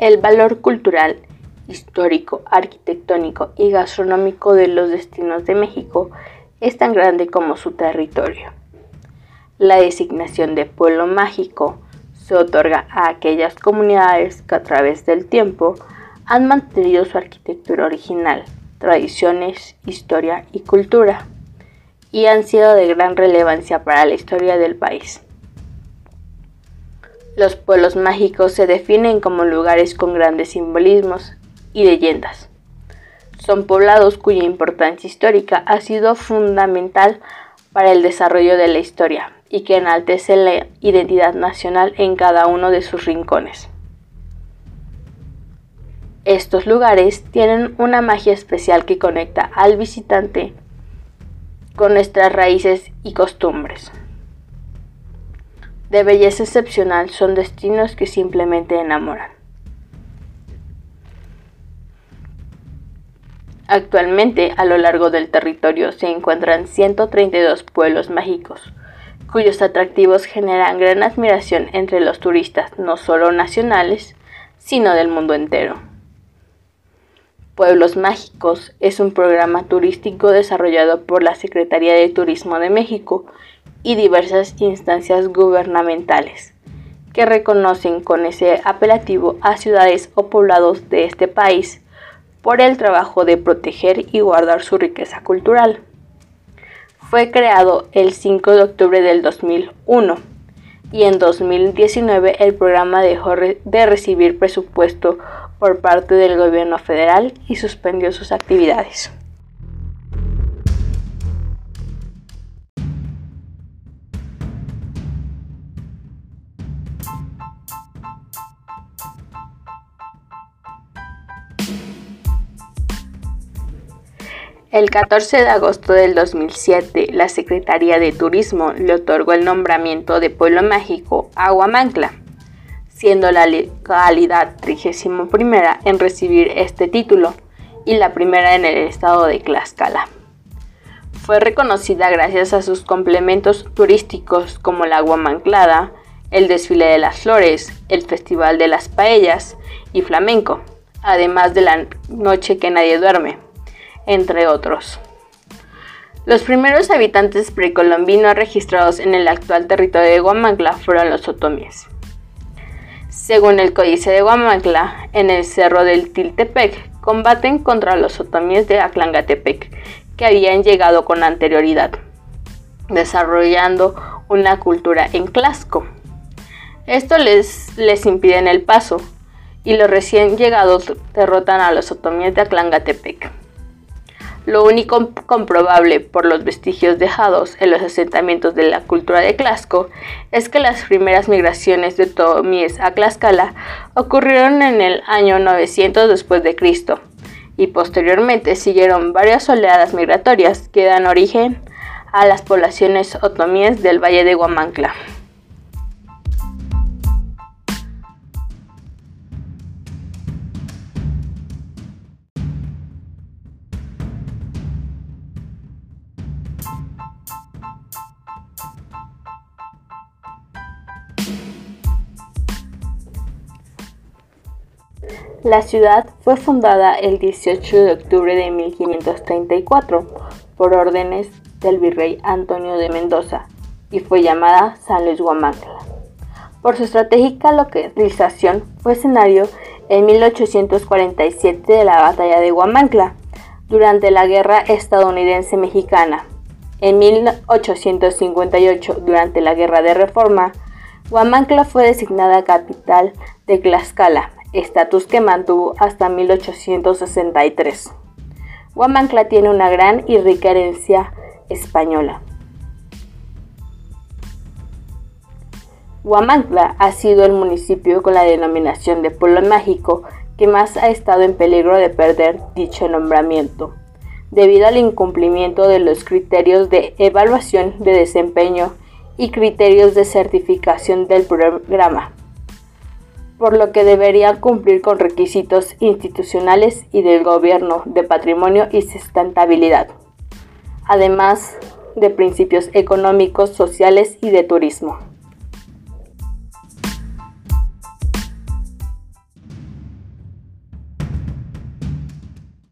El valor cultural, histórico, arquitectónico y gastronómico de los destinos de México es tan grande como su territorio. La designación de pueblo mágico se otorga a aquellas comunidades que a través del tiempo han mantenido su arquitectura original, tradiciones, historia y cultura, y han sido de gran relevancia para la historia del país. Los pueblos mágicos se definen como lugares con grandes simbolismos y leyendas. Son poblados cuya importancia histórica ha sido fundamental para el desarrollo de la historia y que enaltece la identidad nacional en cada uno de sus rincones. Estos lugares tienen una magia especial que conecta al visitante con nuestras raíces y costumbres de belleza excepcional son destinos que simplemente enamoran. Actualmente a lo largo del territorio se encuentran 132 pueblos mágicos, cuyos atractivos generan gran admiración entre los turistas no solo nacionales, sino del mundo entero. Pueblos Mágicos es un programa turístico desarrollado por la Secretaría de Turismo de México y diversas instancias gubernamentales que reconocen con ese apelativo a ciudades o poblados de este país por el trabajo de proteger y guardar su riqueza cultural. Fue creado el 5 de octubre del 2001 y en 2019 el programa dejó de recibir presupuesto por parte del gobierno federal y suspendió sus actividades. El 14 de agosto del 2007, la Secretaría de Turismo le otorgó el nombramiento de Pueblo Mágico a Huamancla, siendo la localidad 31 en recibir este título y la primera en el estado de Tlaxcala. Fue reconocida gracias a sus complementos turísticos como la Huamanclada, el desfile de las flores, el Festival de las Paellas y flamenco, además de la noche que nadie duerme entre otros. Los primeros habitantes precolombinos registrados en el actual territorio de Guamantla fueron los otomíes. Según el Códice de Guamantla, en el cerro del Tiltepec combaten contra los otomíes de Aclangatepec, que habían llegado con anterioridad, desarrollando una cultura en Clasco. Esto les, les impide el paso, y los recién llegados derrotan a los otomíes de Aclangatepec. Lo único comprobable por los vestigios dejados en los asentamientos de la cultura de Clasco es que las primeras migraciones de Tomies a Tlaxcala ocurrieron en el año 900 después de Cristo y posteriormente siguieron varias oleadas migratorias que dan origen a las poblaciones otomíes del Valle de Huamancla. La ciudad fue fundada el 18 de octubre de 1534 por órdenes del virrey Antonio de Mendoza y fue llamada San Luis Huamantla. Por su estratégica localización fue escenario en 1847 de la batalla de Huamantla durante la Guerra Estadounidense-Mexicana. En 1858, durante la Guerra de Reforma, Huamantla fue designada capital de Tlaxcala estatus que mantuvo hasta 1863. Huamancla tiene una gran y rica herencia española. Huamancla ha sido el municipio con la denominación de pueblo mágico que más ha estado en peligro de perder dicho nombramiento, debido al incumplimiento de los criterios de evaluación de desempeño y criterios de certificación del programa por lo que debería cumplir con requisitos institucionales y del gobierno de patrimonio y sustentabilidad, además de principios económicos, sociales y de turismo.